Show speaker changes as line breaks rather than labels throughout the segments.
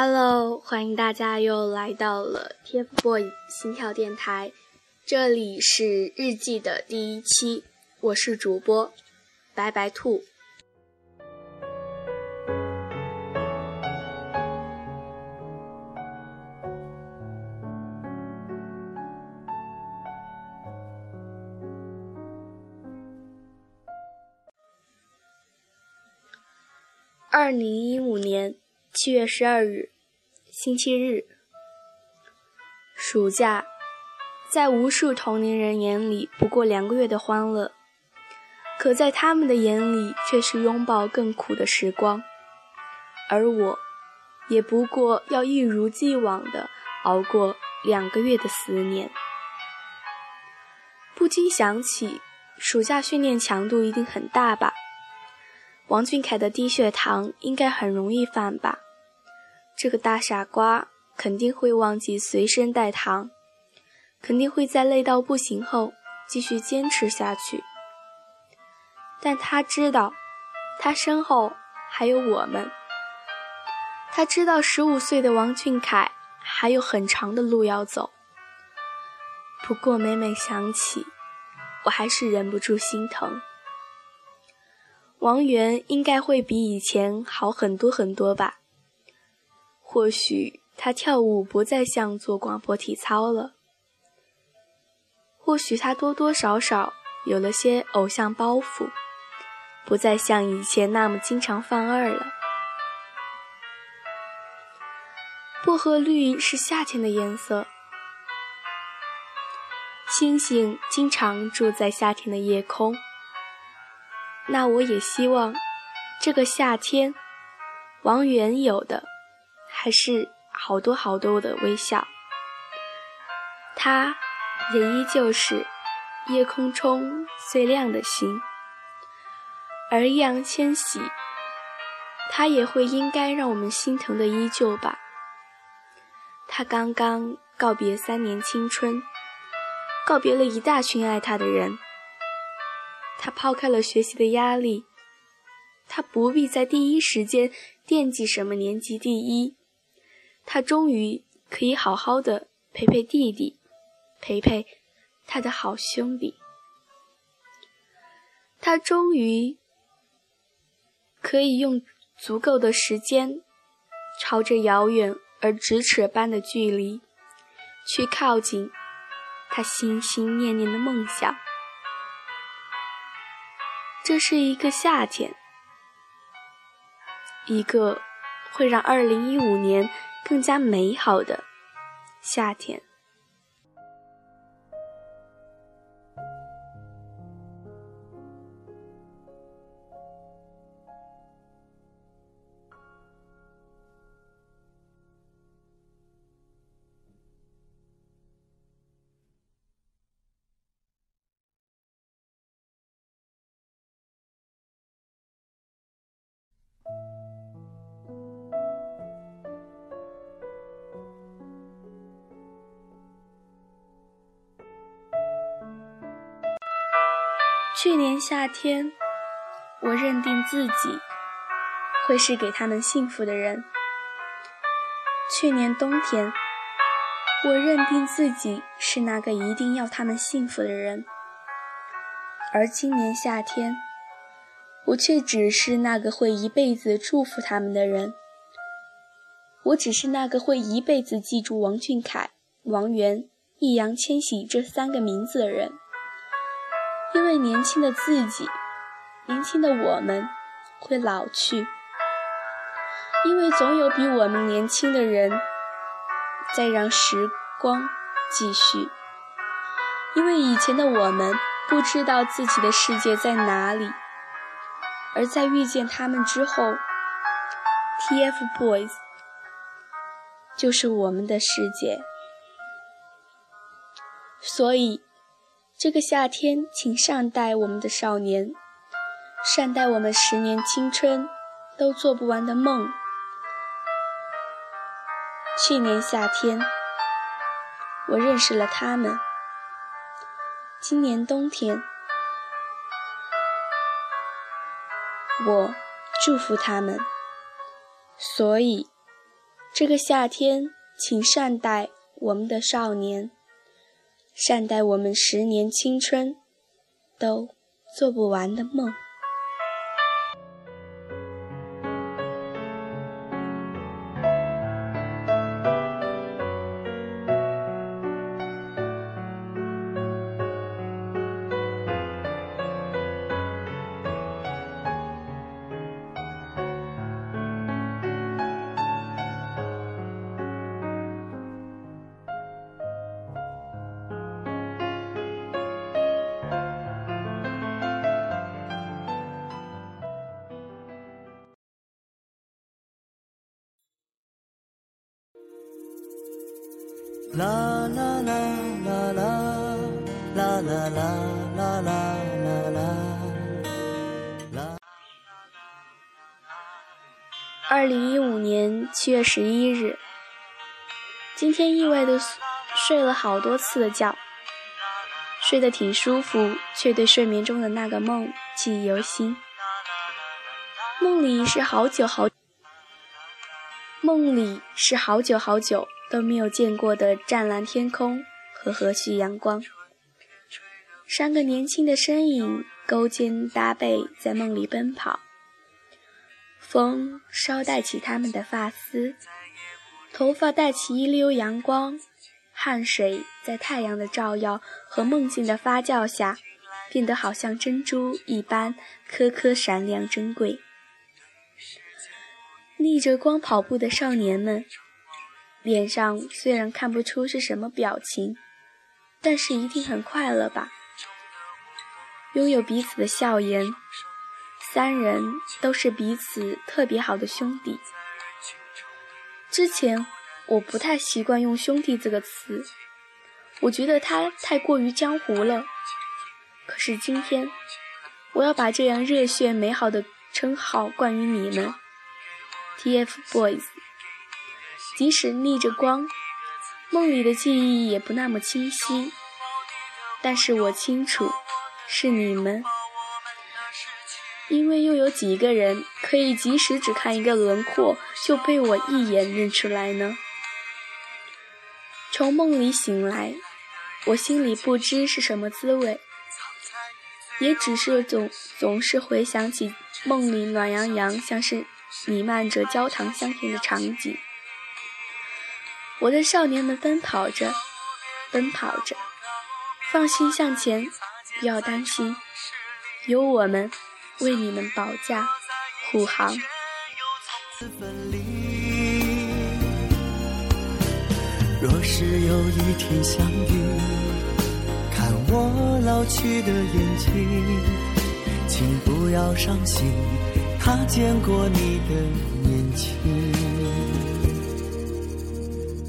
Hello，欢迎大家又来到了 TFBOYS 心跳电台，这里是日记的第一期，我是主播白白兔。二零一五年七月十二日，星期日。暑假，在无数同龄人眼里不过两个月的欢乐，可在他们的眼里却是拥抱更苦的时光。而我，也不过要一如既往的熬过两个月的思念。不禁想起，暑假训练强度一定很大吧？王俊凯的低血糖应该很容易犯吧？这个大傻瓜肯定会忘记随身带糖，肯定会在累到不行后继续坚持下去。但他知道，他身后还有我们。他知道，十五岁的王俊凯还有很长的路要走。不过每每想起，我还是忍不住心疼。王源应该会比以前好很多很多吧？或许他跳舞不再像做广播体操了，或许他多多少少有了些偶像包袱，不再像以前那么经常犯二了。薄荷绿是夏天的颜色，星星经常住在夏天的夜空。那我也希望，这个夏天，王源有的还是好多好多的微笑。他也依旧是夜空中最亮的星。而易烊千玺，他也会应该让我们心疼的依旧吧。他刚刚告别三年青春，告别了一大群爱他的人。他抛开了学习的压力，他不必在第一时间惦记什么年级第一，他终于可以好好的陪陪弟弟，陪陪他的好兄弟，他终于可以用足够的时间，朝着遥远而咫尺般的距离，去靠近他心心念念的梦想。这是一个夏天，一个会让2015年更加美好的夏天。去年夏天，我认定自己会是给他们幸福的人。去年冬天，我认定自己是那个一定要他们幸福的人。而今年夏天，我却只是那个会一辈子祝福他们的人。我只是那个会一辈子记住王俊凯、王源、易烊千玺这三个名字的人。因为年轻的自己，年轻的我们会老去；因为总有比我们年轻的人在让时光继续；因为以前的我们不知道自己的世界在哪里，而在遇见他们之后，TFBOYS 就是我们的世界。所以。这个夏天，请善待我们的少年，善待我们十年青春都做不完的梦。去年夏天，我认识了他们；今年冬天，我祝福他们。所以，这个夏天，请善待我们的少年，善待我们十年青春都做不完的梦。啦啦啦啦啦啦啦啦啦啦啦啦。二零一五年七月十一日，今天意外的睡了好多次的觉，睡得挺舒服，却对睡眠中的那个梦记忆犹新。梦里是好久好，梦里是好久好久。都没有见过的湛蓝天空和和煦阳光，三个年轻的身影勾肩搭背在梦里奔跑，风捎带起他们的发丝，头发带起一溜阳光，汗水在太阳的照耀和梦境的发酵下，变得好像珍珠一般颗颗闪亮珍贵。逆着光跑步的少年们。脸上虽然看不出是什么表情，但是一定很快乐吧。拥有彼此的笑颜，三人都是彼此特别好的兄弟。之前我不太习惯用“兄弟”这个词，我觉得它太过于江湖了。可是今天，我要把这样热血美好的称号冠于你们，TFBOYS。即使逆着光，梦里的记忆也不那么清晰，但是我清楚是你们，因为又有几个人可以即使只看一个轮廓就被我一眼认出来呢？从梦里醒来，我心里不知是什么滋味，也只是总总是回想起梦里暖洋洋，像是弥漫着焦糖香甜的场景。我的少年们奔跑着，奔跑着，放心向前，不要担心，有我们为你们保驾护航。若是有一天相遇，看我老去的眼睛，请不要伤心，他见过你的年轻。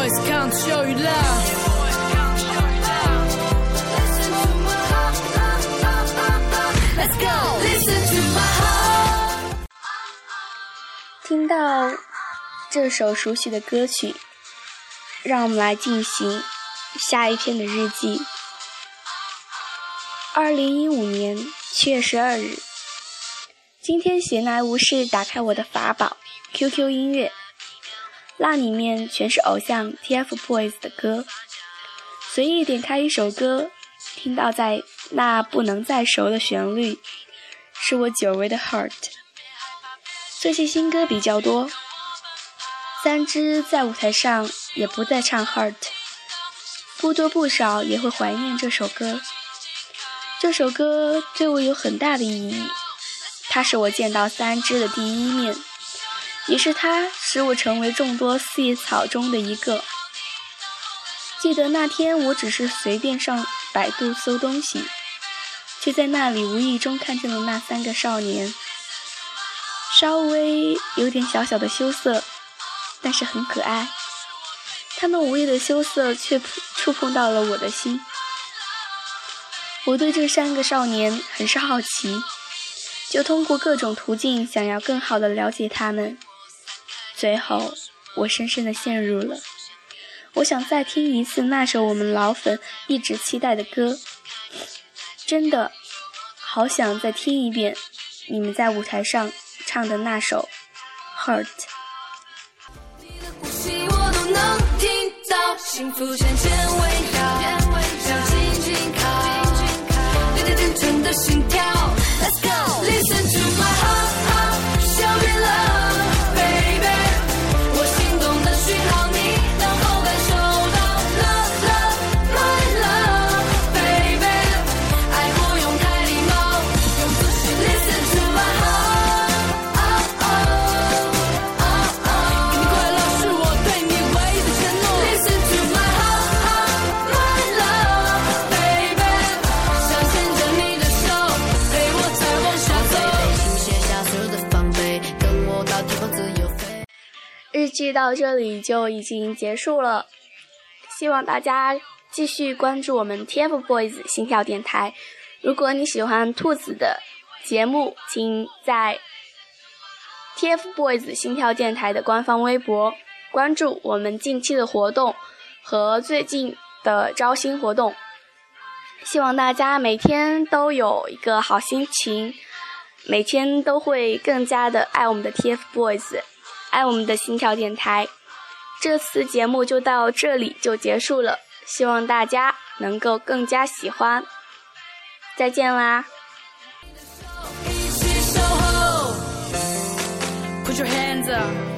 boys can't show you love. Let's go. Listen to my heart. 听到这首熟悉的歌曲，让我们来进行下一篇的日记。二零一五年七月十二日，今天闲来无事，打开我的法宝 QQ 音乐。那里面全是偶像 TFBOYS 的歌，随意点开一首歌，听到在那不能再熟的旋律，是我久违的 Heart。最近新歌比较多，三只在舞台上也不再唱 Heart，不多不少也会怀念这首歌。这首歌对我有很大的意义，它是我见到三只的第一面。也是它使我成为众多四叶草中的一个。记得那天，我只是随便上百度搜东西，却在那里无意中看见了那三个少年，稍微有点小小的羞涩，但是很可爱。他们无意的羞涩却触碰到了我的心。我对这三个少年很是好奇，就通过各种途径想要更好的了解他们。最后，我深深的陷入了。我想再听一次那首我们老粉一直期待的歌，真的，好想再听一遍你们在舞台上唱的那首《Hurt》。日到这里就已经结束了，希望大家继续关注我们 TFBOYS 心跳电台。如果你喜欢兔子的节目，请在 TFBOYS 心跳电台的官方微博关注我们近期的活动和最近的招新活动。希望大家每天都有一个好心情，每天都会更加的爱我们的 TFBOYS。爱我们的心跳电台。这次节目就到这里就结束了，希望大家能够更加喜欢。再见啦！Put your hands up.